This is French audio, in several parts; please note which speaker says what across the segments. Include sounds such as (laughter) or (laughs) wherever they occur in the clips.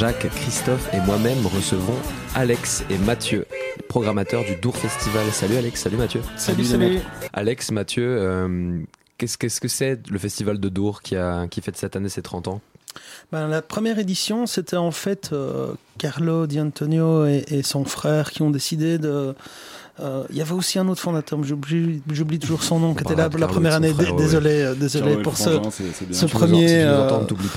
Speaker 1: Jacques, Christophe et moi-même recevons Alex et Mathieu, programmateurs du Dour Festival. Salut Alex, salut Mathieu.
Speaker 2: Salut, salut.
Speaker 1: Alex, Mathieu, euh, qu'est-ce qu'est-ce que c'est le festival de Dour qui, a, qui fête cette année ses 30 ans?
Speaker 2: Ben, la première édition, c'était en fait euh, Carlo Di Antonio et, et son frère qui ont décidé de. Euh, Il y avait aussi un autre fondateur, mais j'oublie j'oublie toujours son nom, qui était là
Speaker 1: Bah,
Speaker 2: la première année.
Speaker 1: frère,
Speaker 2: Dé-
Speaker 1: ouais.
Speaker 2: Désolé, euh, désolé pour ce, ce premier, euh,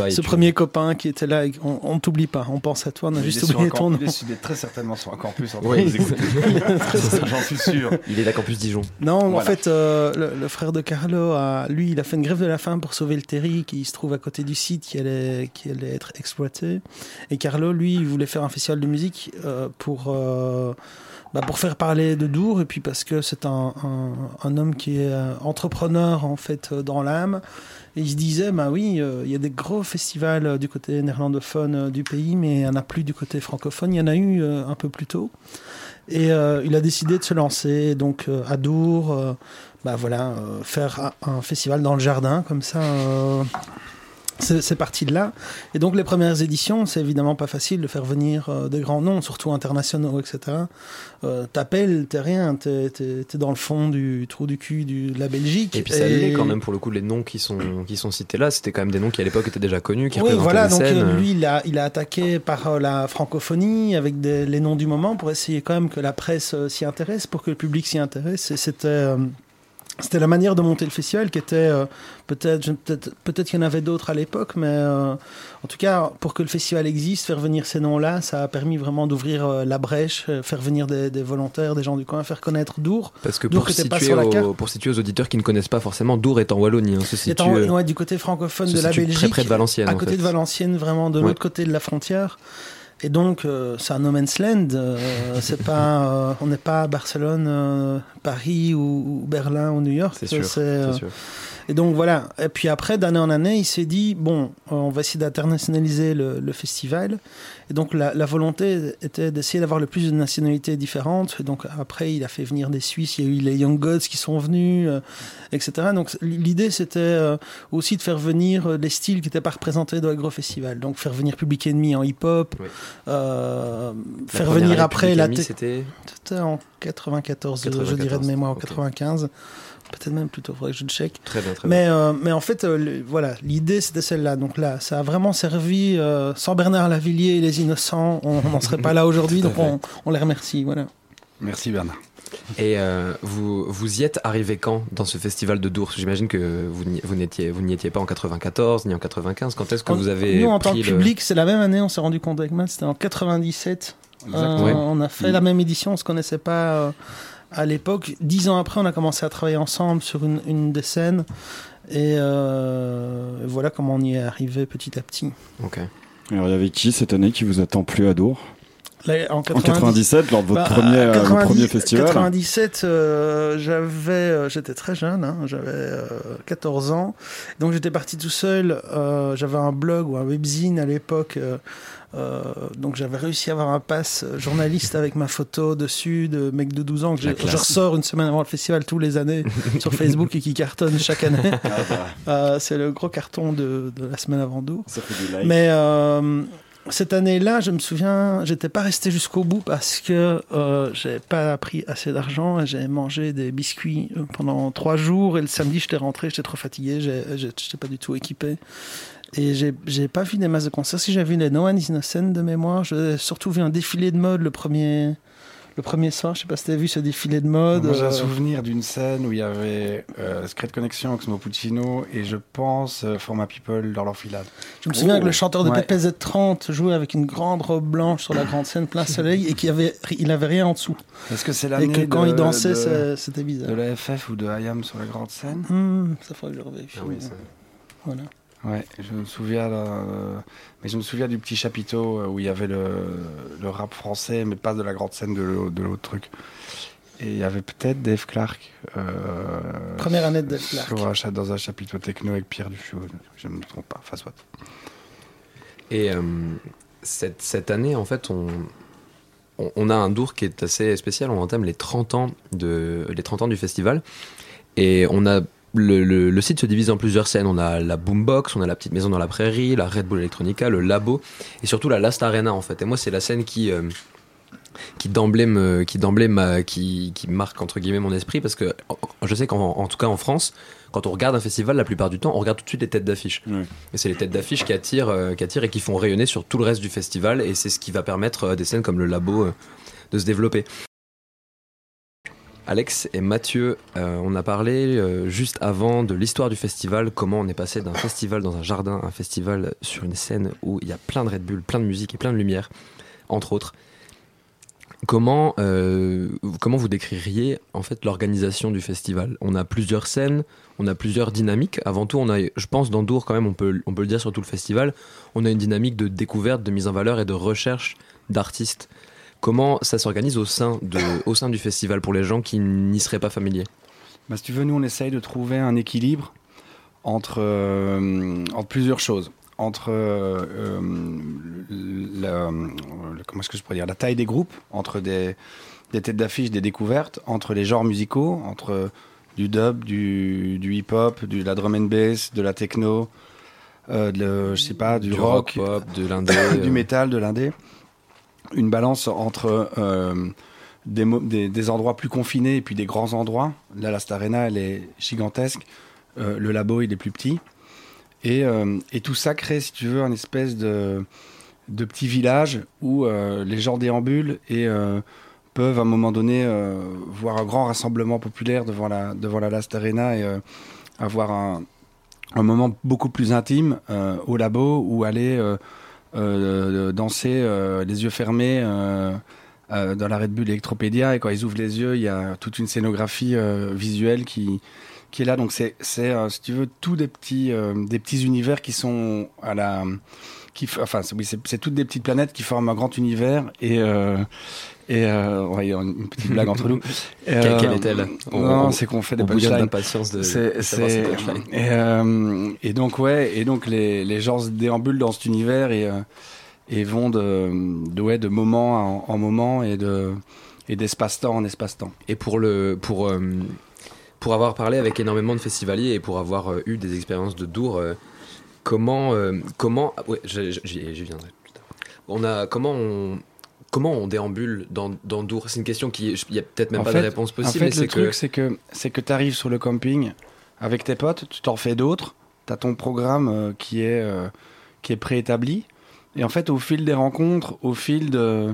Speaker 2: ce premier copain qui était là. On, on ne t'oublie pas, on pense à toi, on a juste
Speaker 3: sur
Speaker 2: oublié ton nom.
Speaker 3: il est- il est très certainement plus en (laughs) train
Speaker 1: Oui. (laughs)
Speaker 3: J'en suis sûr.
Speaker 1: Il est à Campus Dijon.
Speaker 2: Non, en fait, euh, le, le frère de Carlo, a, lui, il a fait une grève de la faim pour sauver le terri qui se trouve à côté du site qui allait, qui allait être exploité. Et Carlo, lui, il voulait faire un festival de musique euh, pour, euh, bah, pour faire parler de Dour et puis parce que c'est un, un, homme qui est euh, entrepreneur en fait euh, dans l'âme. Et il se disait, bah oui, euh, il y a des gros festivals du côté néerlandophone du pays, mais il n'y en a plus du côté francophone. Il y en a eu un peu plus tôt. Et il a décidé de se lancer donc à Dour, bah voilà, faire un, festival dans le jardin comme ça. C'est parti de là. Et donc les premières éditions, c'est évidemment pas facile de faire venir euh, des grands noms, surtout internationaux, etc. Euh, T'appelles, t'es rien, t'es dans le fond du trou du cul du- de la Belgique.
Speaker 1: Et puis ça l'est quand même pour le coup, les noms qui sont, qui sont cités là, c'était quand même des noms qui à l'époque étaient déjà connus, qui
Speaker 2: Oui, voilà, donc
Speaker 1: scènes.
Speaker 2: lui, il a, il a attaqué par euh, la francophonie avec des- les noms du moment pour essayer quand même que la presse euh, s'y intéresse, pour que le public s'y intéresse. Et c'était. C'était la manière de monter le festival qui était euh, peut-être peut-être peut-être qu'il y en avait d'autres à l'époque mais euh, en tout cas pour que le festival existe faire venir ces noms-là ça a permis vraiment d'ouvrir euh, la brèche faire venir des, des volontaires des gens du coin faire connaître Dour
Speaker 1: Parce que
Speaker 2: Dour
Speaker 1: pour
Speaker 2: pas
Speaker 1: situer,
Speaker 2: sur la
Speaker 1: aux,
Speaker 2: carte.
Speaker 1: pour situer aux auditeurs qui ne connaissent pas forcément, Dour est en Wallonie, hein, se situe, euh,
Speaker 2: ouais, du côté francophone
Speaker 1: se
Speaker 2: de la Belgique
Speaker 1: très près de Valenciennes.
Speaker 2: à
Speaker 1: en
Speaker 2: côté
Speaker 1: fait.
Speaker 2: de Valenciennes, vraiment de
Speaker 1: Ouais.
Speaker 2: l'autre côté de la frontière. Et donc, euh, c'est un no man's land. euh, (laughs) c'est pas, euh, on n'est pas à Barcelone, euh, Paris ou, ou Berlin ou New York.
Speaker 1: C'est sûr,
Speaker 2: euh,
Speaker 1: c'est sûr.
Speaker 2: Et donc voilà. Et puis après, d'année en année, il s'est dit bon, euh, on va essayer d'internationaliser le, le festival. Et donc la, la volonté était d'essayer d'avoir le plus de nationalités différentes. Et donc après, il a fait venir des Suisses. Il y a eu les Young Gods qui sont venus, euh, etc. Donc l'idée, c'était euh, aussi de faire venir euh, les styles qui n'étaient pas représentés dans l'agro-festival. Donc faire venir Public Enemy en hip-hop,
Speaker 1: Oui. La
Speaker 2: faire venir après la...
Speaker 1: Amie,
Speaker 2: te-
Speaker 1: c'était
Speaker 2: en 94, je
Speaker 1: 94,
Speaker 2: dirais de mémoire, ou
Speaker 1: ok.
Speaker 2: 95. Peut-être même plutôt, faudrait que je le check.
Speaker 1: très bien, très bien.
Speaker 2: Mais, euh, mais en fait, euh, le- voilà, l'idée c'était celle-là. Donc là, ça a vraiment servi. euh, sans Bernard Lavillier et les Innocents, on n'en serait pas là (laughs) aujourd'hui. Donc on, on les remercie. Voilà.
Speaker 3: Merci Bernard.
Speaker 1: Et vous, vous y êtes arrivé quand dans ce festival de Dour? J'imagine que vous n'y vous vous étiez pas en 94 ni en 95. Quand est-ce que vous avez
Speaker 2: Nous, en tant que
Speaker 1: le-
Speaker 2: public, c'est la même année, on s'est rendu compte avec Matt, c'était en 97. Euh,
Speaker 3: Exactement.
Speaker 1: Ouais.
Speaker 2: On a fait la même édition, on se connaissait pas euh, à l'époque. Dix ans après, on a commencé à travailler ensemble sur une, une des scènes. Et euh, voilà comment on y est arrivé petit à petit.
Speaker 1: Ok.
Speaker 4: Alors, il y avait qui cette année qui vous a tant plu à Dour?
Speaker 2: Là, en
Speaker 4: En
Speaker 2: 90
Speaker 4: 97, lors de votre
Speaker 2: Bah,
Speaker 4: premier, euh,
Speaker 2: 90
Speaker 4: premier festival
Speaker 2: 97, euh, j'avais, euh, j'étais très jeune, hein, j'avais euh, 14 ans. Donc j'étais parti tout seul. euh, j'avais un blog ou un webzine à l'époque. Euh, donc j'avais réussi à avoir un pass journaliste avec ma photo dessus de mec de 12 ans que je, ressors une semaine avant le festival tous les années (laughs) sur Facebook et qui cartonne chaque année.
Speaker 4: Ah, bah,
Speaker 2: Euh, c'est le gros carton de, de la semaine avant d'eau.
Speaker 4: ça fait du like.
Speaker 2: Mais euh, cette année-là, je me souviens, j'étais pas resté jusqu'au bout parce que euh, j'ai pas pris assez d'argent et j'ai mangé des biscuits pendant trois jours. Et le samedi, j'étais rentré, j'étais trop fatigué, j'étais pas du tout équipé. Et j'ai j'ai pas vu des masses de concerts. Si j'ai vu les No One is Innocent de mémoire, j'ai surtout vu un défilé de mode le premier, le premier soir. Je sais pas si t'as vu ce défilé de mode.
Speaker 3: J'ai un
Speaker 2: euh,
Speaker 3: souvenir d'une scène où il y avait euh, Secret Connection, Oxmo Puccino et je pense euh, Format People dans l'enfilade.
Speaker 2: Je me souviens
Speaker 3: Oh.
Speaker 2: que le chanteur de
Speaker 3: Ouais.
Speaker 2: PPZ30 jouait avec une grande robe blanche sur la grande scène plein (laughs) soleil et qu'il avait, il avait rien en dessous.
Speaker 3: Est-ce que c'est
Speaker 2: Et
Speaker 3: l'année
Speaker 2: que quand
Speaker 3: de-
Speaker 2: il dansait, c'était bizarre.
Speaker 3: de la FF ou de IAM sur la grande scène?
Speaker 2: Hmm, ça faudrait que je revérifie.
Speaker 1: Ah oui,
Speaker 2: Voilà.
Speaker 3: Ouais, je me souviens, euh, mais je me souviens du petit chapiteau euh, où il y avait le, le rap français, mais pas de la grande scène de de l'autre truc. Et il y avait peut-être Dave Clark. euh,
Speaker 2: Première année de Dave Clark.
Speaker 3: sur un dans un chapiteau techno avec Pierre Duchot. Je ne me trompe pas. Enfin, soit.
Speaker 1: Et euh, cette, cette année, en fait, on, on, on a un Dour qui est assez spécial. On entame les 30 ans, de, les 30 ans du festival. Et on a le, le- le site se divise en plusieurs scènes. On a la Boombox, on a la petite maison dans la prairie, la Red Bull Electronica, le Labo et surtout la Last Arena en fait. Et moi, c'est la scène qui euh, qui d'emblée me- qui d'emblée m'a- qui, qui marque entre guillemets mon esprit parce que je sais qu'en en tout cas en France, quand on regarde un festival, la plupart du temps, on regarde tout de suite les têtes d'affiche.
Speaker 4: Ouais.
Speaker 1: Et c'est les têtes d'affiche qui attirent, euh, qui attirent et qui font rayonner sur tout le reste du festival. Et c'est ce qui va permettre à des scènes comme le Labo euh, de se développer. Alex et Mathieu, euh, on a parlé euh, juste avant de l'histoire du festival, comment on est passé d'un festival dans un jardin à un festival sur une scène où il y a plein de Red Bull, plein de musique et plein de lumière, entre autres. Comment, euh, comment vous décririez en fait l'organisation du festival? On a plusieurs scènes, on a plusieurs dynamiques. Avant tout, on a, je pense, dans Dour quand même, on peut, on peut le dire sur tout le festival, on a une dynamique de découverte, de mise en valeur et de recherche d'artistes. Comment ça s'organise au sein de, au sein du festival pour les gens qui n'y seraient pas familiers?
Speaker 3: Bah, si tu veux, nous, on essaye de trouver un équilibre entre, euh, entre plusieurs choses. Entre euh, euh, la- comment est-ce que je pourrais dire, la taille des groupes, entre des, des têtes d'affiche, des découvertes, entre les genres musicaux, entre du dub, du, du hip-hop, de la drum and bass, de la techno, euh, de, je sais pas, du, rock,
Speaker 1: pop, de l'indé, (coughs)
Speaker 3: du métal, de l'indé. Une balance entre euh, des, endroits plus confinés et puis des grands endroits. Là, la Star Arena, elle est gigantesque. Euh, le labo, il est plus petit. Et, euh, et tout ça crée, si tu veux, un espèce de, de petit village où les gens déambulent et peuvent à un moment donné voir un grand rassemblement populaire devant la, devant la Last Arena et avoir un, un moment beaucoup plus intime au labo ou aller danser euh, les yeux fermés euh, euh, dans la Red Bull Electropédia et quand ils ouvrent les yeux, il y a toute une scénographie euh, visuelle qui qui est là. Donc c'est c'est euh, si tu veux tous des petits euh, des petits univers qui sont à la qui enfin oui c'est c'est toutes des petites planètes qui forment un grand univers et euh, et euh, ouais, il y a une petite blague entre nous. (laughs)
Speaker 1: Quelle- quelle est-elle? On-
Speaker 3: Non,
Speaker 1: on-
Speaker 3: c'est qu'on fait des punchlines.
Speaker 1: d'impatience de, de
Speaker 3: C'est, et, euh, et donc ouais, et donc les, les gens se déambulent dans cet univers et, euh, et vont de, de, ouais, de moment en, en moment et de et d'espace-temps en espace-temps.
Speaker 1: Et pour le pour euh, pour avoir parlé avec énormément de festivaliers et pour avoir euh, eu des expériences de Dour, euh, comment euh, comment ouais, j'y viendrai plus tard. On a comment on comment on déambule dans, dans Dour? C'est une question qui il y a peut-être même
Speaker 3: En
Speaker 1: pas
Speaker 3: fait-
Speaker 1: de réponse
Speaker 3: En
Speaker 1: possible,
Speaker 3: fait,
Speaker 1: mais
Speaker 3: le
Speaker 1: que
Speaker 3: truc c'est que c'est que tu arrives sur le camping avec tes potes, tu t'en fais d'autres, tu as ton programme euh, qui est euh, qui est préétabli et en fait au fil des rencontres, au fil de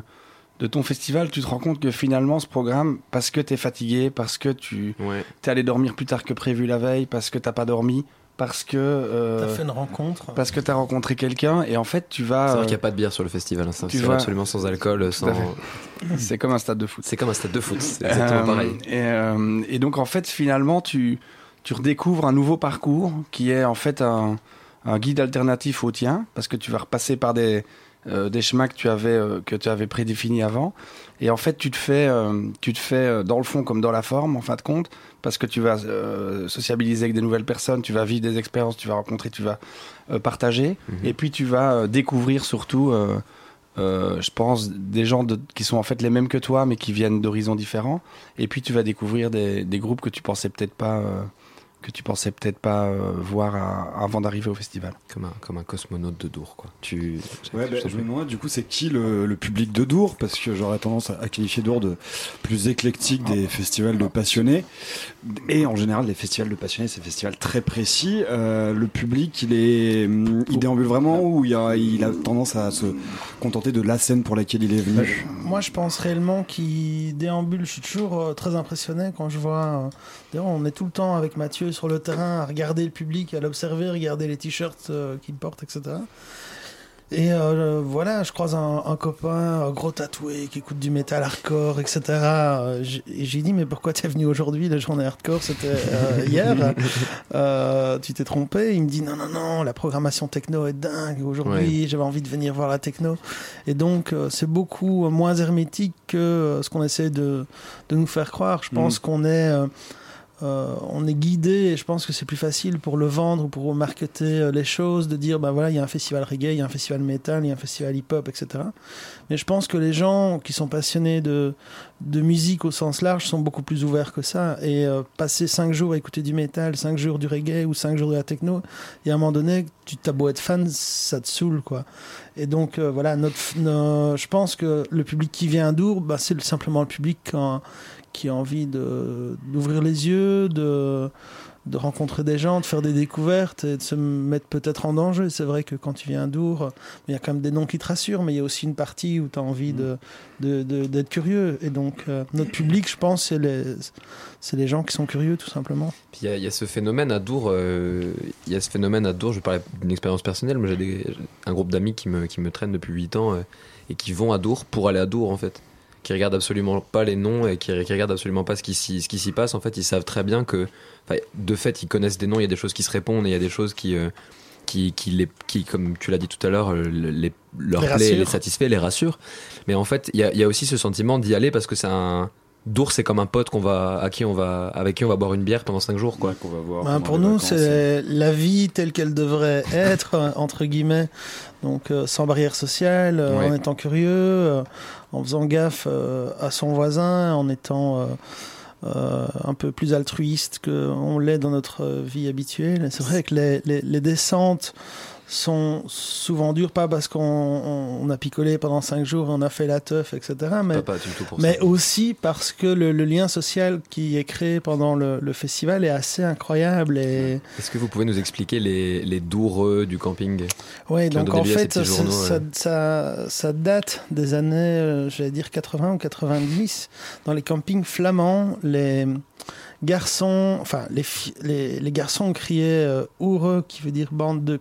Speaker 3: de ton festival, tu te rends compte que finalement ce programme parce que tu es fatigué, parce que tu
Speaker 1: ouais.
Speaker 3: t'es allé dormir plus tard que prévu la veille parce que t'as pas dormi, parce que euh,
Speaker 2: T'as fait une rencontre.
Speaker 3: parce que t'as rencontré quelqu'un et en fait tu
Speaker 1: C'est
Speaker 3: vas.
Speaker 1: vrai
Speaker 3: euh,
Speaker 1: qu'il n'y a pas de bière sur le festival, hein, c'est
Speaker 3: tu
Speaker 1: c'est
Speaker 3: vois-
Speaker 1: absolument sans alcool, sans. (laughs)
Speaker 3: c'est comme un stade de foot.
Speaker 1: C'est comme un stade de foot, c'est exactement
Speaker 3: Euh,
Speaker 1: pareil.
Speaker 3: Et, euh, et donc en fait finalement tu tu redécouvres un nouveau parcours qui est en fait un, un guide alternatif au tien parce que tu vas repasser par des euh, des chemins que tu avais euh, que tu avais prédéfinis avant. Et en fait tu te fais euh, tu te fais dans le fond comme dans la forme en fin de compte parce que tu vas sociabiliser avec des nouvelles personnes tu vas vivre des expériences tu vas rencontrer tu vas partager.
Speaker 1: Mhm.
Speaker 3: et puis tu vas découvrir surtout euh, je pense des gens de- qui sont en fait les mêmes que toi mais qui viennent d'horizons différents. Et puis tu vas découvrir des, des groupes que tu pensais peut-être pas euh, que tu pensais peut-être pas euh, voir à- avant d'arriver au festival.
Speaker 1: Comme un, comme un cosmonaute de Dour, quoi. Tu.
Speaker 4: Ouais, bah, je me demande du coup c'est qui le, le public de Dour? Parce que j'aurais tendance à, à qualifier Dour de plus éclectique des festivals de passionnés et en général les festivals de passionnés c'est des festivals très précis Euh, le public il est il déambule vraiment ou il a, il a tendance à se contenter de la scène pour laquelle il est venu?
Speaker 2: Moi, je pense réellement qu'il déambule. Je suis toujours euh, très impressionné quand je vois. euh, D'ailleurs, on est tout le temps avec Mathieu sur le terrain à regarder le public, à l'observer, regarder les t-shirts euh, qu'il porte, etc. Et euh, voilà, je croise un, un copain un gros tatoué qui écoute du métal hardcore, etc. Euh, Et j'ai dit, mais pourquoi t'es venu aujourd'hui La journée hardcore, c'était euh, hier? (laughs) Euh, tu t'es trompé. Il me dit, non, non, non, la programmation techno est dingue. Aujourd'hui, j'avais envie de venir voir la techno. Et donc, c'est beaucoup moins hermétique que ce qu'on essaie de, de nous faire croire. Je pense qu'on est, euh, on est guidé et je pense que c'est plus facile pour le vendre ou pour marketer euh, les choses, de dire, ben voilà, il y a un festival reggae, il y a un festival metal, il y a un festival hip-hop, etc. Mais je pense que les gens qui sont passionnés de, de musique au sens large sont beaucoup plus ouverts que ça. Et euh, passer cinq jours à écouter du métal, cinq jours du reggae ou cinq jours de la techno, et à un moment donné, tu t'as beau être fan, ça te saoule, quoi. Et donc, euh, voilà, notre, no- je pense que le public qui vient à Dour, bah, c'est le- simplement le public a, qui a envie d'ouvrir les yeux, de, de rencontrer des gens, de faire des découvertes et de se mettre peut-être en danger. C'est vrai que quand tu viens à Dour, il y a quand même des noms qui te rassurent, mais il y a aussi une partie où tu as envie de, d'être curieux. Et donc, euh, notre public, je pense, c'est les, c'est les gens qui sont curieux, tout simplement.
Speaker 1: Il y, a- ce phénomène à Dour, euh, il y a ce phénomène à Dour, je parlais d'une expérience personnelle, moi j'ai un groupe d'amis qui me, qui me traînent depuis 8 ans euh, et qui vont à Dour pour aller à Dour en fait. Qui regardent absolument pas les noms et qui, qui regardent absolument pas ce qui, s'y- ce qui s'y passe. En fait, ils savent très bien que, de fait, ils connaissent des noms, il y a des choses qui se répondent et il y a des choses qui, euh, qui, qui, les, qui, comme tu l'as dit tout à l'heure, euh, les, leur
Speaker 2: Les
Speaker 1: plaît, les satisfait, les rassure. Mais en fait, il y a, il y a aussi ce sentiment d'y aller parce que c'est un. Dour, c'est comme un pote qu'on va, à qui on va, avec qui on va boire une bière pendant 5 jours, quoi.
Speaker 4: qu'on va voir.
Speaker 2: Ben,
Speaker 4: pendant
Speaker 2: pour nous, c'est la vie telle qu'elle devrait (laughs) être, euh, entre guillemets. Donc, euh, sans barrière sociale, euh,
Speaker 1: Ouais.
Speaker 2: en étant curieux, euh, en faisant gaffe euh, à son voisin, en étant euh, euh, un peu plus altruiste qu'on l'est dans notre vie habituelle. C'est vrai que les, les- les descentes sont souvent dures, pas parce qu'on on- on a picolé pendant cinq jours, on a fait la teuf, etc. Mais
Speaker 1: Pas, pas du tout pour
Speaker 2: mais
Speaker 1: ça.
Speaker 2: aussi parce que le, le lien social qui est créé pendant le, le festival est assez incroyable. Et
Speaker 1: Est-ce que vous pouvez nous expliquer les, les doureux du camping ont
Speaker 2: donc en fait,
Speaker 1: petits
Speaker 2: ça,
Speaker 1: journaux,
Speaker 2: ça,
Speaker 1: ouais.
Speaker 2: ça- ça date des années, euh, j'allais dire 80 ou 90. Dans les campings flamands, les garçons, enfin les, les, les garçons criaient euh, qui veut dire bande de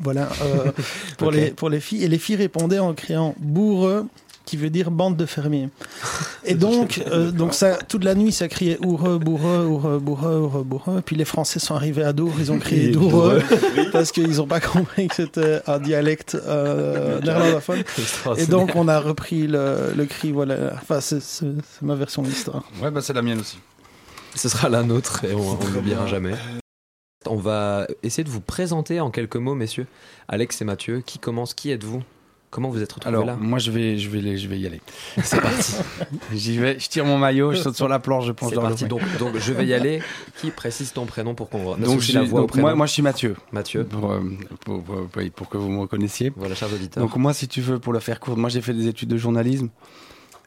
Speaker 2: voilà euh, (laughs) pour les pour les filles et les filles répondaient en criant bourreux qui veut dire bande de fermiers. (laughs) Et donc, euh, donc ça, toute la nuit, ça criait oureux, bourreux, oureux, bourreux, oureux, boureux. Puis les Français sont arrivés à Dour, ils ont crié doureux (laughs) parce qu'ils n'ont pas compris que c'était un dialecte euh, néerlandophone. Et donc, on a repris le, le cri, voilà. Enfin, c'est ma version de l'histoire.
Speaker 3: Ouais, bah c'est la mienne aussi.
Speaker 1: ce sera la nôtre et on on ne l'oubliera jamais. On va essayer de vous présenter en quelques mots, messieurs. Alex et Mathieu, qui commence Qui êtes-vous? Comment vous êtes retrouvés
Speaker 3: Alors,
Speaker 1: là?
Speaker 3: moi, je vais, je, vais, je vais y aller. (laughs)
Speaker 1: C'est parti.
Speaker 3: J'y vais, je tire mon maillot, je saute sur la planche, je
Speaker 1: C'est
Speaker 3: dans
Speaker 1: parti.
Speaker 3: le
Speaker 1: Donc, donc, je vais y aller. Qui précise ton prénom pour qu'on
Speaker 3: Donc,
Speaker 1: la voix
Speaker 3: donc, moi, moi, je suis Mathieu,
Speaker 1: Mathieu.
Speaker 3: pour, euh, pour, pour- que vous me reconnaissiez.
Speaker 1: Voilà, chers auditeurs.
Speaker 3: Donc moi, si tu veux, pour le faire court, moi j'ai fait des études de journalisme.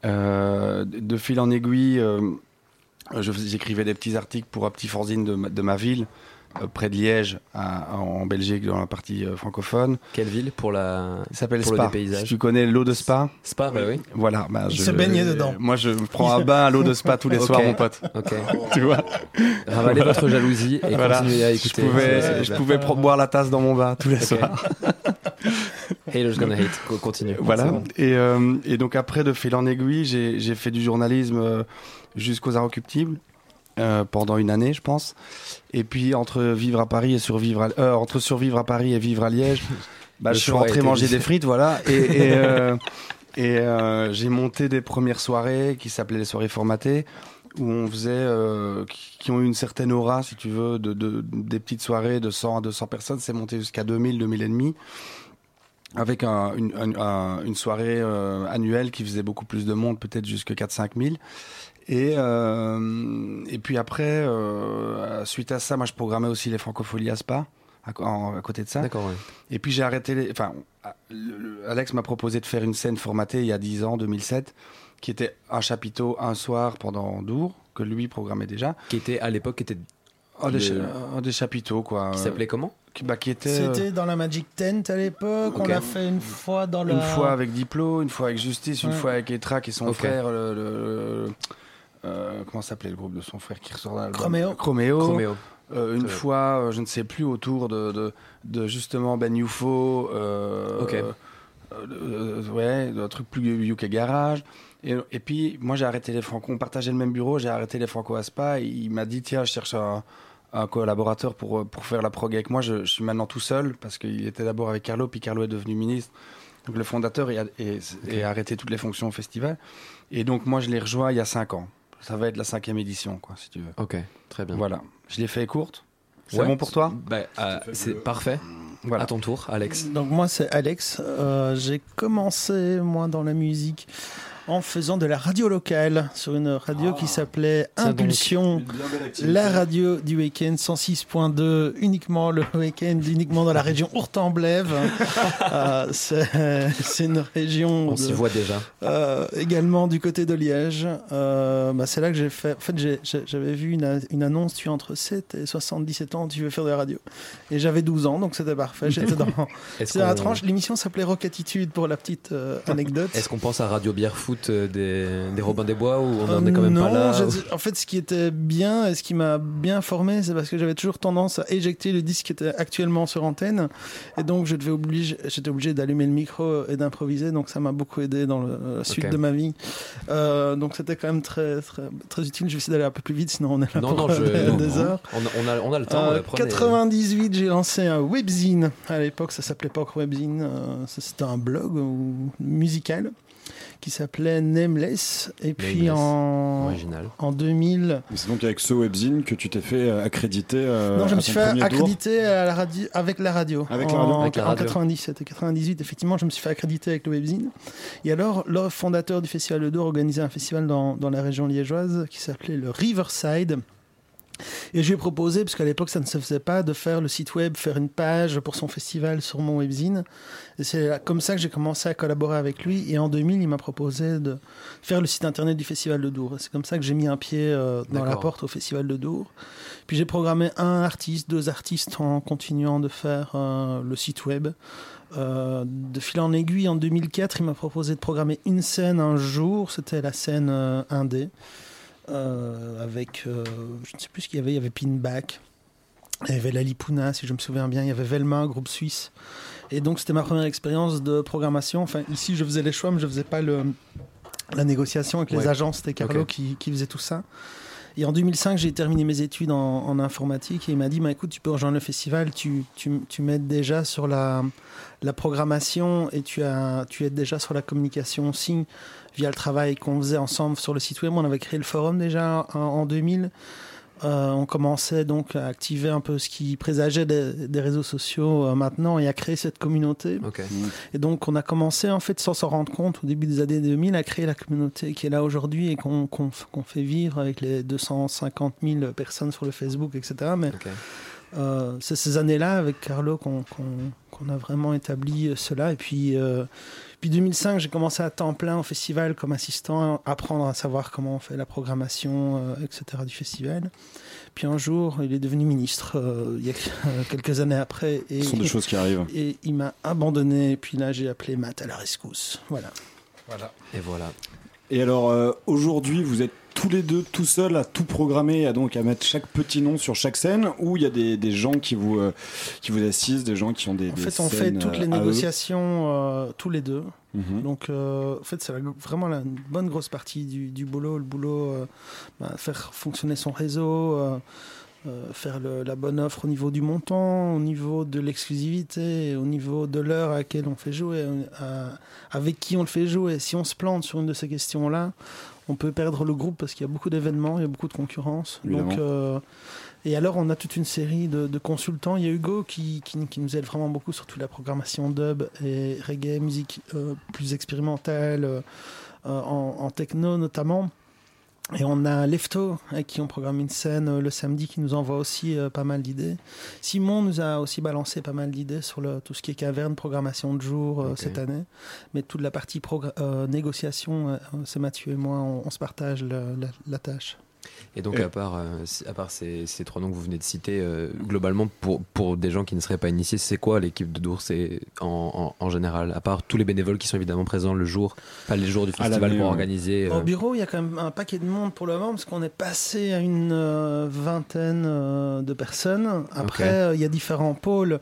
Speaker 3: Euh, de fil en aiguille, euh, j'écrivais des petits articles pour un petit fanzine de ma, de ma ville, près de Liège, à- en Belgique, dans la partie euh, francophone.
Speaker 1: Quelle ville pour la
Speaker 3: Il s'appelle Spa. Si tu connais l'eau de Spa,
Speaker 1: Spa bah oui.
Speaker 3: voilà. bah,
Speaker 2: Il
Speaker 3: je-
Speaker 2: se baignait dedans.
Speaker 3: Moi, je prends un bain à l'eau de Spa tous les (laughs) soirs, mon pote.
Speaker 1: Ok. (laughs)
Speaker 3: Tu vois?
Speaker 1: Ravalez votre jalousie et
Speaker 3: Voilà.
Speaker 1: continuez à
Speaker 3: Je
Speaker 1: écouter.
Speaker 3: pouvais,
Speaker 1: C'est- c'est
Speaker 3: je pouvais boire la tasse dans mon bain tous les soirs. (laughs)
Speaker 1: Haters gonna hate. Co- Continue.
Speaker 3: Voilà.
Speaker 1: bon.
Speaker 3: Et, euh, et donc après, de fil en aiguille, j'ai fait du journalisme euh, jusqu'aux Inrecuptibles euh, pendant une année, je pense. Et puis entre vivre à Paris et survivre, à, euh, entre survivre à Paris et vivre à Liège, (laughs) bah, je suis rentré manger
Speaker 1: vite.
Speaker 3: des frites, voilà. Et, et, euh, et, euh, j'ai monté des premières soirées qui s'appelaient les soirées formatées où on faisait, euh, qui, qui ont eu une certaine aura, si tu veux, de, de- des petites soirées de 100 à 200 personnes. C'est monté jusqu'à 2000, 2000 et demi avec un- une, un- un- une soirée euh, annuelle qui faisait beaucoup plus de monde, peut-être jusque 4-5 000. Et, euh, et puis après, euh, suite à ça, moi je programmais aussi les francopholies à Spa, à, côté de ça.
Speaker 1: D'accord. ouais.
Speaker 3: Et puis j'ai arrêté les. Enfin, le- le- Alex m'a proposé de faire une scène formatée il y a 10 ans, 2007, qui était un chapiteau un soir pendant Dour, que lui programmait déjà.
Speaker 1: Qui était à l'époque qui était
Speaker 3: Un des,
Speaker 1: Le-
Speaker 3: un des chapiteaux, quoi.
Speaker 1: qui s'appelait comment?
Speaker 3: Qui, bah, qui était. euh,
Speaker 2: C'était dans la Magic Tent à l'époque. On l'a fait une fois dans la.
Speaker 3: Une fois avec Diplo, une fois avec Justice, une
Speaker 2: Ouais.
Speaker 3: fois avec Etrac et son frère, le, le- euh, comment s'appelait le groupe de son frère qui ressort dans l'album
Speaker 2: Chroméo.
Speaker 3: Chroméo.
Speaker 1: Chroméo.
Speaker 3: Euh, une fois, euh, je ne sais plus, autour de, de, de justement Ben UFO. Euh,
Speaker 1: Ok.
Speaker 3: euh, euh, ouais, un truc plus UK Garage. Et, et puis, moi, j'ai arrêté les Franco. On partageait le même bureau, j'ai arrêté les Franco Aspa. Et il m'a dit tiens, je cherche un, un collaborateur pour, euh, pour faire la prog avec moi. Je, je suis maintenant tout seul parce qu'il était d'abord avec Carlo, puis Carlo est devenu ministre. Donc, le fondateur et a, et- et a arrêté toutes les fonctions au festival. Et donc, moi, je l'ai rejoint il y a 5 ans. Ça va être la cinquième édition, quoi, si tu veux.
Speaker 1: Ok. Très bien.
Speaker 3: Voilà. Je l'ai fait courte. C'est
Speaker 1: Ouais.
Speaker 3: bon pour toi?
Speaker 1: Bah, euh, c'est parfait.
Speaker 3: Voilà.
Speaker 1: À ton tour, Alex.
Speaker 2: Donc moi c'est Alex. Euh, j'ai commencé moi dans la musique en faisant de la radio locale sur une radio qui s'appelait
Speaker 1: Tiens donc.
Speaker 2: Impulsion. La radio du week-end 106.2 uniquement le week-end uniquement dans la région Ourtemblève. (laughs) Euh, c'est une région
Speaker 1: On s'y voit déjà.
Speaker 2: euh, également du côté de Liège. Euh, bah, c'est là que j'ai fait. En fait, j'avais vu une, une annonce tu as entre 7 et 77 ans, tu veux faire de la radio. Et j'avais 12 ans, donc c'était parfait. J'étais dans, (laughs)
Speaker 1: Est-ce
Speaker 2: c'est dans la tranche. L'émission s'appelait Rock Attitude pour la petite euh, (laughs) anecdote.
Speaker 1: Est-ce qu'on pense à Radio Bière Foot euh, des, des Robins des Bois ou on en est quand même
Speaker 2: non,
Speaker 1: pas là ou-
Speaker 2: en fait, ce qui était bien et ce qui m'a bien formé, c'est parce que j'avais toujours tendance à éjecter le disque qui était actuellement sur antenne. Et donc, je devais oblige, j'étais obligé d'allumer le micro et d'improviser. Donc, ça m'a beaucoup aidé dans la suite de ma vie. Euh, donc, c'était quand même très, très, très utile. Je vais essayer d'aller un peu plus vite, sinon on est là
Speaker 1: Non,
Speaker 2: pour
Speaker 1: non, je- (laughs)
Speaker 2: des, heures.
Speaker 1: On, a- on a, le temps.
Speaker 2: Euh,
Speaker 1: euh, prenez-
Speaker 2: 98, j'ai lancé un webzine. À l'époque, ça s'appelait pas encore webzine. euh, C'était un blog musical qui s'appelait Nameless. Et puis
Speaker 1: Nameless.
Speaker 2: en,
Speaker 1: Original.
Speaker 2: en 2000,
Speaker 4: Et C'est donc avec ce webzine que tu t'es fait euh, accréditer. euh,
Speaker 2: non, je
Speaker 4: à
Speaker 2: me suis fait accréditer à la radio, avec la radio.
Speaker 4: Avec la
Speaker 2: en,
Speaker 4: radio.
Speaker 2: en-
Speaker 1: Avec la
Speaker 2: en
Speaker 1: radio.
Speaker 2: 97 et 98, effectivement, je me suis fait accréditer avec le webzine. Et alors, le fondateur du Festival de Dour organisait un festival dans, dans la région liégeoise qui s'appelait le Riverside. Et je lui ai proposé, parce qu'à l'époque ça ne se faisait pas, de faire le site web, faire une page pour son festival sur mon webzine. Et c'est comme ça que j'ai commencé à collaborer avec lui. Et en 2000, il m'a proposé de faire le site internet du Festival de Dour. Et C'est comme ça que j'ai mis un pied euh, dans la porte au Festival de Dour. Puis j'ai programmé un artiste, deux artistes en continuant de faire euh, le site web. Euh, de fil en aiguille, en 2004, il m'a proposé de programmer une scène un jour. C'était la scène indé. Euh, avec, euh, je ne sais plus ce qu'il y avait, il y avait Pinback. Il y avait La Lipuna, si je me souviens bien. Il y avait Velma, groupe suisse. Et donc, c'était ma première expérience de programmation. Enfin, ici, je faisais les choix, mais je faisais pas le, la négociation avec les agences. C'était Carlo qui, qui faisait tout ça. Et en 2005, j'ai terminé mes études en, informatique et il m'a dit bah, écoute, tu peux rejoindre le festival, tu, tu, tu m'aides déjà sur la, la programmation et tu, as, tu aides déjà sur la communication aussi via le travail qu'on faisait ensemble sur le site web. On avait créé le forum déjà en 2000. Euh, on commençait donc à activer un peu ce qui présageait des, des réseaux sociaux euh, maintenant et à créer cette communauté. Et donc, on a commencé, en fait, sans s'en rendre compte, au début des années 2000, à créer la communauté qui est là aujourd'hui et qu'on fait vivre avec les 250 000 personnes sur le Facebook, etc. Mais euh, c'est ces années-là, avec Carlo, qu'on a vraiment établi cela. Et puis, euh, puis 2005, j'ai commencé à temps plein au festival comme assistant, à apprendre à savoir comment on fait la programmation, euh, etc. du festival. Puis un jour, il est devenu ministre, euh, il y a (laughs) quelques années après. Et,
Speaker 4: Ce sont des choses qui arrivent. (laughs)
Speaker 2: et il m'a abandonné. Et puis là, j'ai appelé Matt à la rescousse. Voilà.
Speaker 1: Et voilà.
Speaker 4: Et alors, euh, aujourd'hui, vous êtes tous les deux tout seuls à tout programmer, à donc à mettre chaque petit nom sur chaque scène, ou il y a des, des gens qui vous, euh, qui vous assistent, des gens qui ont des.
Speaker 2: En
Speaker 4: des
Speaker 2: fait, on fait toutes
Speaker 4: euh,
Speaker 2: les négociations euh, tous les deux.
Speaker 4: Mhm.
Speaker 2: Donc, euh, en fait, c'est vraiment la bonne grosse partie du, du boulot. Le boulot, euh, bah, faire fonctionner son réseau, euh, euh, faire le- la bonne offre au niveau du montant, au niveau de l'exclusivité, au niveau de l'heure à laquelle on fait jouer, euh, à- avec qui on le fait jouer. Si on se plante sur une de ces questions-là, on peut perdre le groupe parce qu'il y a beaucoup d'événements, il y a beaucoup de concurrence.
Speaker 4: Évidemment.
Speaker 2: Donc, euh, et alors, on a toute une série de, de consultants. Il y a Hugo qui, qui, qui nous aide vraiment beaucoup sur toute la programmation dub et reggae, musique euh, plus expérimentale, en, en techno notamment. Et on a Lefto, avec qui on programme une scène euh, le samedi, qui nous envoie aussi euh, pas mal d'idées. Simon nous a aussi balancé pas mal d'idées sur le, tout ce qui est caverne, programmation de jour euh, cette année. Mais toute la partie euh, négociation, c'est Mathieu et moi, on, on se partage la, la tâche.
Speaker 1: Et donc,
Speaker 4: Et-
Speaker 1: à part, euh, à part ces, ces trois noms que vous venez de citer, euh, globalement, pour, pour des gens qui ne seraient pas initiés, c'est quoi l'équipe de Dour? C'est en, en, en général, à part tous les bénévoles qui sont évidemment présents le jour, pas les jours du festival pour organiser.
Speaker 2: Au
Speaker 1: euh,
Speaker 2: bureau, il y a quand même un paquet de monde pour le moment, parce qu'on est passé à une euh, vingtaine euh, de personnes. Après, euh, il y a différents pôles.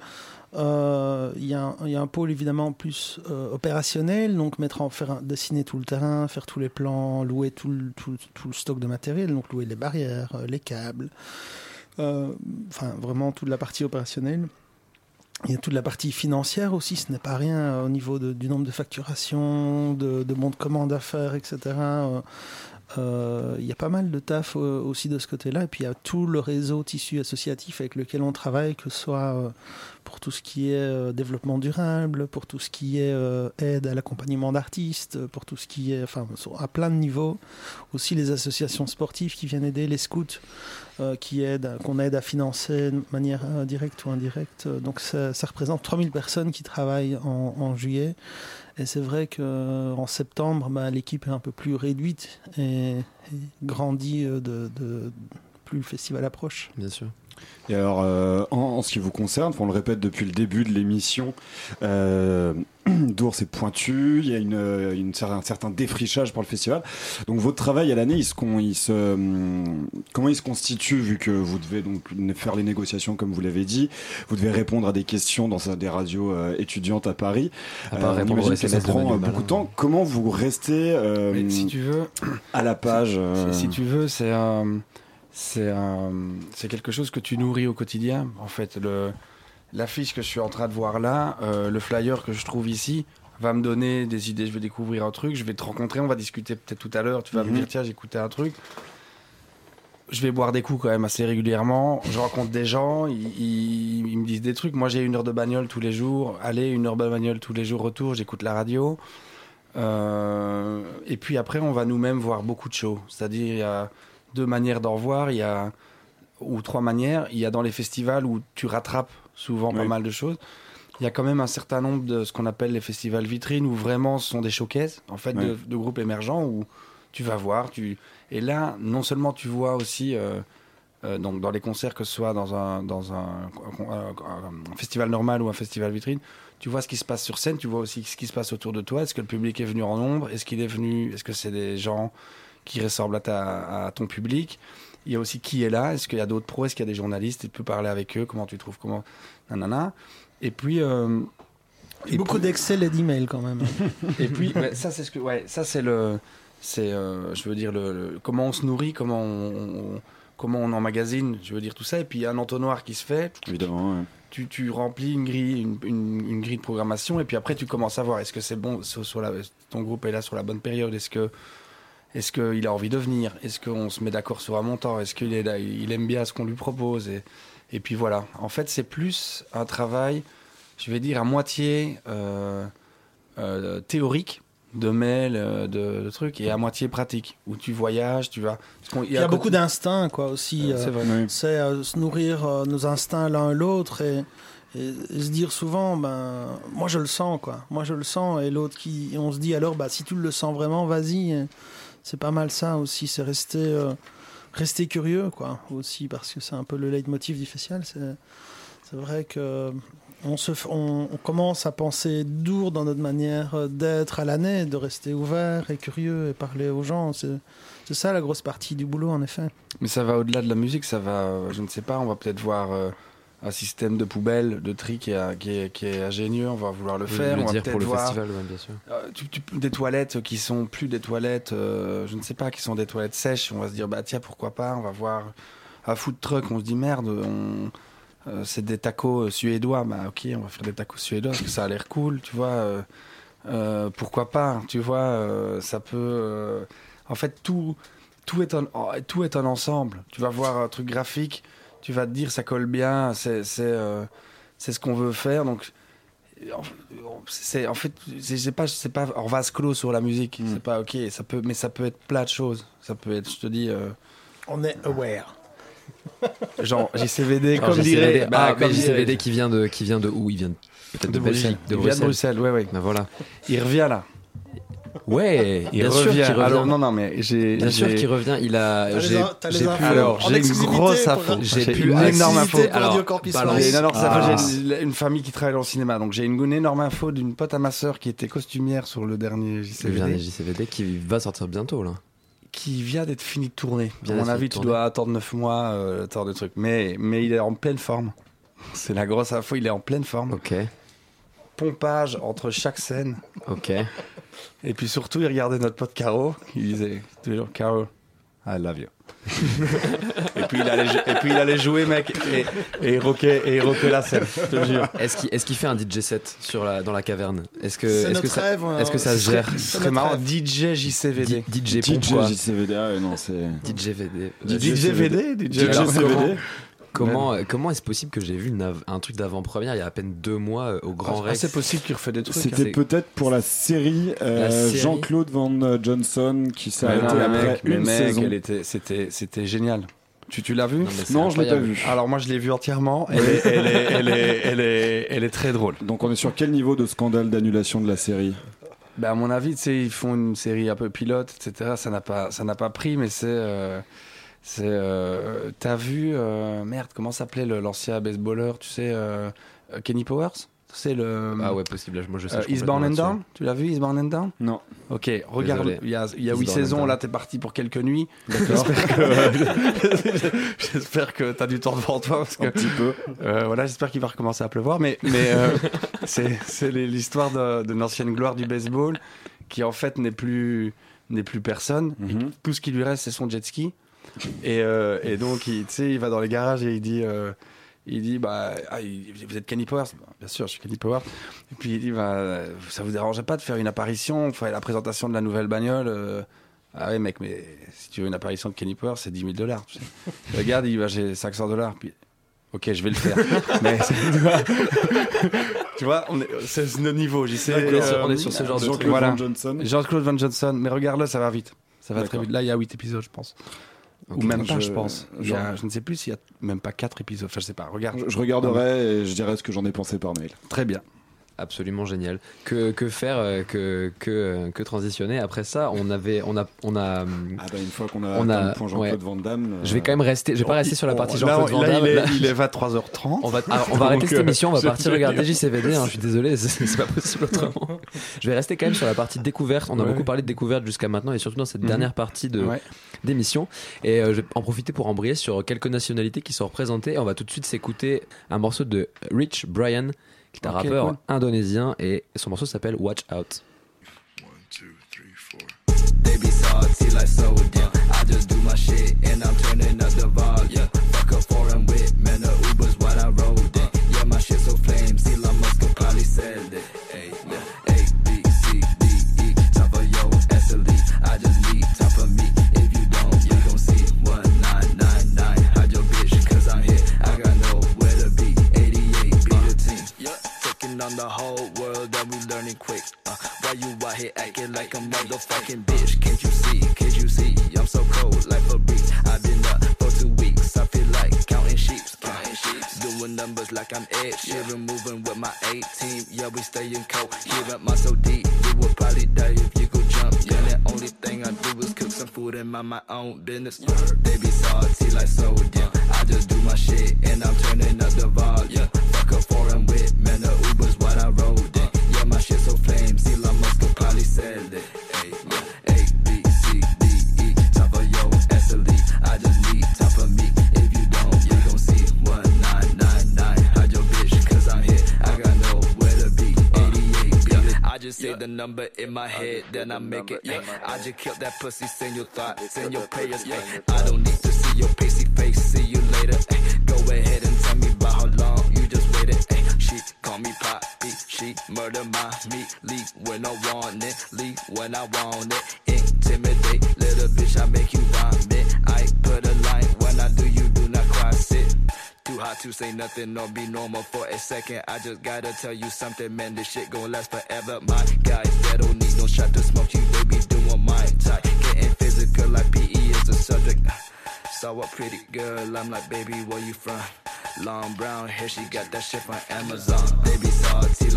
Speaker 2: Euh, Il y, a un- il y a un pôle évidemment plus euh, opérationnel, donc mettre en faire dessiner tout le terrain, faire tous les plans, louer tout le, tout, tout le stock de matériel, donc louer les barrières, euh, les câbles, enfin vraiment toute la partie opérationnelle. Il y a toute la partie financière aussi, ce n'est pas rien au niveau du nombre de facturations, de, de bons de commande à faire, etc. Euh, Il y a pas mal de taf aussi de ce côté-là. Et puis il y a tout le réseau tissu associatif avec lequel on travaille, que ce soit euh, pour tout ce qui est euh, développement durable, pour tout ce qui est aide à l'accompagnement d'artistes, pour tout ce qui est, enfin, à plein de niveaux. Aussi les associations sportives qui viennent aider, les scouts qui aident, qu'on aide à financer de manière directe ou indirecte. Donc ça, ça représente 3000 personnes qui travaillent en, en juillet. Et c'est vrai qu'en septembre, bah, l'équipe est un peu plus réduite et, et grandit euh, de, de- plus le festival approche.
Speaker 1: Bien sûr.
Speaker 4: Et alors, euh, en, en ce qui vous concerne, on le répète depuis le début de l'émission, euh, (clears throat) Dours est pointu, il y a une, euh, une un certain défrichage pour le festival. Donc votre travail à l'année, il se, con- il se, hum, comment il se constitue vu que vous devez donc faire les négociations comme vous l'avez dit, vous devez répondre à des questions dans des radios euh, étudiantes à Paris.
Speaker 1: À part
Speaker 4: Euh, on
Speaker 1: répondre
Speaker 4: imagine que ça prend euh, beaucoup de temps. Comment vous restez euh,
Speaker 3: si tu veux,
Speaker 4: à la page euh,
Speaker 3: Si, si tu veux, c'est un, c'est un, c'est quelque chose que tu nourris au quotidien. En fait, le, l'affiche que je suis en train de voir là, euh, le flyer que je trouve ici, va me donner des idées. Je vais découvrir un truc, je vais te rencontrer, on va discuter peut-être tout à l'heure. Tu vas
Speaker 4: Mhm.
Speaker 3: me dire tiens, écouté un truc. Je vais boire des coups quand même assez régulièrement. Je rencontre des gens, ils, ils- ils me disent des trucs. Moi, j'ai une heure de bagnole tous les jours. Aller, une heure de bagnole tous les jours, retour. J'écoute la radio. Euh, et puis après, on va nous-mêmes voir beaucoup de shows. C'est-à-dire, il y a deux manières d'en voir. Il y a ou trois manières. Il y a dans les festivals où tu rattrapes souvent pas mal de choses. Il y a quand même un certain nombre de ce qu'on appelle les festivals vitrines où vraiment ce sont des showcases en fait de,
Speaker 4: Oui.
Speaker 3: de groupes émergents où tu vas voir. Tu et là, non seulement tu vois aussi euh, euh, donc dans les concerts que ce soit dans un dans un, un- un- un festival normal ou un festival vitrine, tu vois ce qui se passe sur scène, tu vois aussi ce qui se passe autour de toi. Est-ce que le public est venu en nombre? Est-ce qu'il est venu? Est-ce que c'est des gens qui ressemblent à, ta, à ton public? Il y a aussi qui est là Est-ce qu'il y a d'autres pros Est-ce qu'il y a des journalistes Tu peux parler avec eux Comment tu trouves Comment Nanana. Et puis. euh, et
Speaker 2: Beaucoup
Speaker 3: puis-
Speaker 2: d'Excel et d'emails quand même. (laughs)
Speaker 3: et puis, ouais, ça, c'est ce que, ouais, ça, c'est le, c'est, euh, je veux dire, le, le- comment on se nourrit, comment on, on- comment on emmagasine, je veux dire tout ça. Et puis, il y a un entonnoir qui se fait.
Speaker 4: Évidemment. ouais.
Speaker 3: Tu, tu remplis une grille, une, une- une grille de programmation, et puis après, tu commences à voir est-ce que c'est bon, sur, sur la, ton groupe est là sur la bonne période, est-ce que, est-ce qu'il a envie de venir, est-ce qu'on se met d'accord sur un montant, est-ce qu'il est il aime bien ce qu'on lui propose, et, et puis voilà. En fait, c'est plus un travail, je vais dire à moitié euh, euh, théorique de mails, euh, de, de trucs, et à moitié pratique, où tu voyages, tu vas.
Speaker 2: Il y a beaucoup d'instincts quoi aussi.
Speaker 3: Euh, c'est vrai.
Speaker 4: Oui.
Speaker 2: c'est euh, se nourrir euh, nos instincts l'un l'autre et, et- et se dire souvent ben moi je le sens quoi moi je le sens et l'autre qui et on se dit alors bah si tu le sens vraiment vas-y c'est pas mal ça aussi c'est rester euh, rester curieux quoi aussi parce que c'est un peu le leitmotiv du festival c'est vrai que on, se, on, commence à penser dur dans notre manière euh, d'être à l'année, de rester ouvert et curieux et parler aux gens. C'est ça la grosse partie du boulot, en effet.
Speaker 3: Mais ça va au-delà de la musique, ça va, euh, je ne sais pas, on va peut-être voir euh, un système de poubelle, de tri qui est, qui est, qui est ingénieux, on va vouloir le faire.
Speaker 1: le
Speaker 3: on va
Speaker 1: dire pour le
Speaker 3: voir
Speaker 1: festival, ouais, bien sûr.
Speaker 3: euh, tu- tu- des toilettes qui sont plus des toilettes, euh, je ne sais pas, qui sont des toilettes sèches. On va se dire, bah tiens, pourquoi pas, on va voir un food truck, on se dit merde, on, euh, c'est des tacos suédois, bah ok, on va faire des tacos suédois parce que ça a l'air cool, tu vois. pourquoi pas, tu vois, ça peut. en fait, tout, tout, est un, oh, tout est un ensemble. Tu vas voir un truc graphique, tu vas te dire ça colle bien, c'est c'est euh, c'est ce qu'on veut faire. Donc, c'est en fait, c'est pas, c'est pas en vase clos sur la musique.
Speaker 4: Mm.
Speaker 3: C'est pas ok, ça peut, mais ça peut être plein de choses. Ça peut être, je te dis. euh,
Speaker 2: On est aware. (laughs)
Speaker 3: Genre JCVD, comme dirait. bah,
Speaker 1: ah,
Speaker 3: comme
Speaker 1: JCVD qui vient de, qui vient de où? Il vient de- peut-être de,
Speaker 3: de
Speaker 1: Belgique,
Speaker 3: Bruxelles.
Speaker 1: de
Speaker 3: Il vient de
Speaker 1: Bruxelles.
Speaker 3: Bruxelles, ouais, ouais.
Speaker 1: Ben voilà.
Speaker 3: Il revient là.
Speaker 1: Ouais,
Speaker 3: Il
Speaker 1: bien sûr
Speaker 3: revient.
Speaker 1: qu'il revient.
Speaker 3: Alors, non, non, mais j'ai.
Speaker 1: Bien sûr qu'il revient. Il a.
Speaker 2: T'as les
Speaker 1: j'ai-
Speaker 2: in- t'as les
Speaker 1: j'ai
Speaker 2: infos
Speaker 1: pu-
Speaker 3: Alors,
Speaker 2: en
Speaker 3: j'ai une grosse info.
Speaker 1: J'ai pu
Speaker 3: une énorme info.
Speaker 1: Alors.
Speaker 3: J'ai une, énorme- ça
Speaker 1: Ah.
Speaker 3: j'ai une famille qui travaille dans le cinéma, donc j'ai une, une énorme info d'une pote à ma sœur qui était costumière sur le dernier
Speaker 1: Le
Speaker 3: JCVD,
Speaker 1: dernier JCVD qui va sortir bientôt là.
Speaker 3: qui vient d'être fini de tourner. À mon avis, tu dois attendre 9 mois, euh, le temps de truc. Mais, mais il est en pleine forme. C'est la grosse info, il est en pleine forme.
Speaker 1: Ok,
Speaker 3: Pompage entre chaque scène.
Speaker 1: ok.
Speaker 3: Et puis surtout, il regardait notre pote Caro. Il disait tous les jours, Caro, I love you. (laughs) et, puis il allait, et puis il allait jouer, mec, et, et il rockait, et il rockait la scène, je te jure.
Speaker 1: Est-ce qu'il est qu'il fait un DJ set sur la, dans la caverne? Est-ce que,
Speaker 2: C'est
Speaker 1: est que, ça,
Speaker 2: rêve,
Speaker 1: est que ça se gère?
Speaker 3: Ce
Speaker 2: C'est
Speaker 3: serait marrant,
Speaker 2: rêve.
Speaker 3: DJ JCVD.
Speaker 1: DJ pompe,
Speaker 4: DJ
Speaker 1: quoi.
Speaker 4: JCVD, ah non, c'est.
Speaker 1: DJ VD.
Speaker 3: DJ VD DJ
Speaker 4: DJ CVD.
Speaker 1: Comment, euh, comment est-ce possible que j'ai vu une av- un truc d'avant-première il y a à peine deux mois euh, au Grand
Speaker 3: Ah,
Speaker 1: Rex
Speaker 3: c'est possible qu'il refait des trucs.
Speaker 4: C'était
Speaker 1: c'est-
Speaker 4: peut-être pour la série, euh,
Speaker 1: La série.
Speaker 4: Jean-Claude Van Johnson qui s'est
Speaker 3: Mais
Speaker 4: arrêté
Speaker 3: non, mais
Speaker 4: après
Speaker 3: mec, mais
Speaker 4: une
Speaker 3: mec,
Speaker 4: saison.
Speaker 3: elle était, c'était, c'était génial. Tu, tu l'as vu
Speaker 1: Non, mais c'est
Speaker 4: Non, je l'ai pas
Speaker 1: incroyable.
Speaker 4: vu.
Speaker 3: Alors moi je l'ai vu entièrement. (laughs) Elle est, elle est, elle est, elle est, elle est très drôle.
Speaker 4: Donc on est sur quel niveau de scandale d'annulation de la série?
Speaker 3: Ben, à mon avis, tu sais, ils font une série un peu pilote, etc. Ça n'a pas, ça n'a pas pris, mais c'est, euh, c'est, euh, t'as vu, euh, merde, comment s'appelait le- l'ancien baseballer, tu sais, euh, Kenny Powers, c'est le
Speaker 1: Ah ouais, possible. Moi, je sais.
Speaker 3: euh,
Speaker 1: je
Speaker 3: Eastbound and Down? Tu l'as vu, Eastbound and Down?
Speaker 4: Non.
Speaker 3: Ok, regarde, il y a, il y a huit
Speaker 1: Eastbound and
Speaker 3: saisons,
Speaker 1: Down.
Speaker 3: là t'es parti pour quelques nuits.
Speaker 4: D'accord.
Speaker 3: J'espère que, (laughs) j'espère que t'as du temps devant toi parce que
Speaker 4: Un petit peu.
Speaker 3: euh, voilà, j'espère qu'il va recommencer à pleuvoir. Mais, mais euh, (laughs) c'est, c'est l'histoire de- d'une ancienne gloire du baseball qui en fait n'est plus, n'est plus personne.
Speaker 4: Mhm.
Speaker 3: Tout ce qui lui reste, c'est son jet ski. Et, euh, et donc, il, tu sais, il va dans les garages et il dit, euh, il dit, bah, ah, vous êtes Kenny Powers Bien sûr, je suis Kenny Powers. Et puis il dit, bah, ça vous dérangeait pas de faire une apparition, faire la présentation de la nouvelle bagnole euh, Ah ouais, mec, mais si tu veux une apparition de Kenny Powers, c'est 10 000 dollars. Regarde, il dit, bah, j'ai 500 dollars. Puis, ok, je vais le faire. (laughs) mais tu vois, c'est ce niveau. J'y sais.
Speaker 1: On est sur- on est sur ce genre de
Speaker 4: Jean-Claude
Speaker 1: truc.
Speaker 3: Voilà.
Speaker 4: Van Johnson.
Speaker 3: Jean-Claude Van Johnson, mais regarde-le, ça va vite. Ça va très vite. Là, il y a 8 épisodes, je pense. Ou même pas,
Speaker 4: je-
Speaker 3: je pense.
Speaker 4: Je-
Speaker 3: a- je ne sais plus s'il y a même pas 4 épisodes. Enfin, je sais pas. Regarde.
Speaker 4: Je, je regarderai et je dirai ce que j'en ai pensé par mail.
Speaker 3: Très bien.
Speaker 1: Absolument génial. Que, que faire euh, que, que, euh, que transitionner Après ça, on avait, on a, on a.
Speaker 4: Ah bah une fois qu'on a
Speaker 1: On a-
Speaker 4: le point Jean-Claude Van Damme.
Speaker 1: Je vais quand même rester. Je vais pas rester sur la partie Jean-Claude Van
Speaker 3: là,
Speaker 1: Damme.
Speaker 3: il, est, il est (laughs) 23h30.
Speaker 1: On va, alors, on va arrêter cette
Speaker 3: euh,
Speaker 1: émission, on va (laughs) partir regarder. JCVD, hein, je suis désolé, (laughs) c'est pas possible autrement. Je vais rester quand même sur la partie découverte, on a
Speaker 3: Ouais.
Speaker 1: beaucoup parlé de découverte jusqu'à maintenant et surtout dans cette
Speaker 3: Mhm.
Speaker 1: dernière partie de
Speaker 3: Ouais.
Speaker 1: d'émission. Et euh, je vais en profiter pour embrayer sur quelques nationalités qui sont représentées. Et on va tout de suite s'écouter un morceau de Rich Brian, qui est un rappeur
Speaker 3: cool.
Speaker 1: indonésien et son morceau s'appelle Watch Out.
Speaker 5: Like own business. Number in my head, then I make it. Yeah. I just killed that pussy, send your thoughts, send your prayers. Ay. I don't need to see your pasty face, see you later. Ay. Go ahead and tell me about how long you just waited. Ay. She call me Poppy, she murder my meat. Leave when I want it, leave when I want it. Intimidate, little bitch, I make you vomit. I put a line when I do, you Too hot to say nothing or be normal for a second. I just gotta tell you something, man. This shit gon' last forever. My guys, they don't need no shot to smoke you. They be doing my type. Getting physical like PE is a subject. (sighs) Saw a pretty girl, I'm like, baby, where you from? Long brown hair, she got that shit from Amazon. Baby salty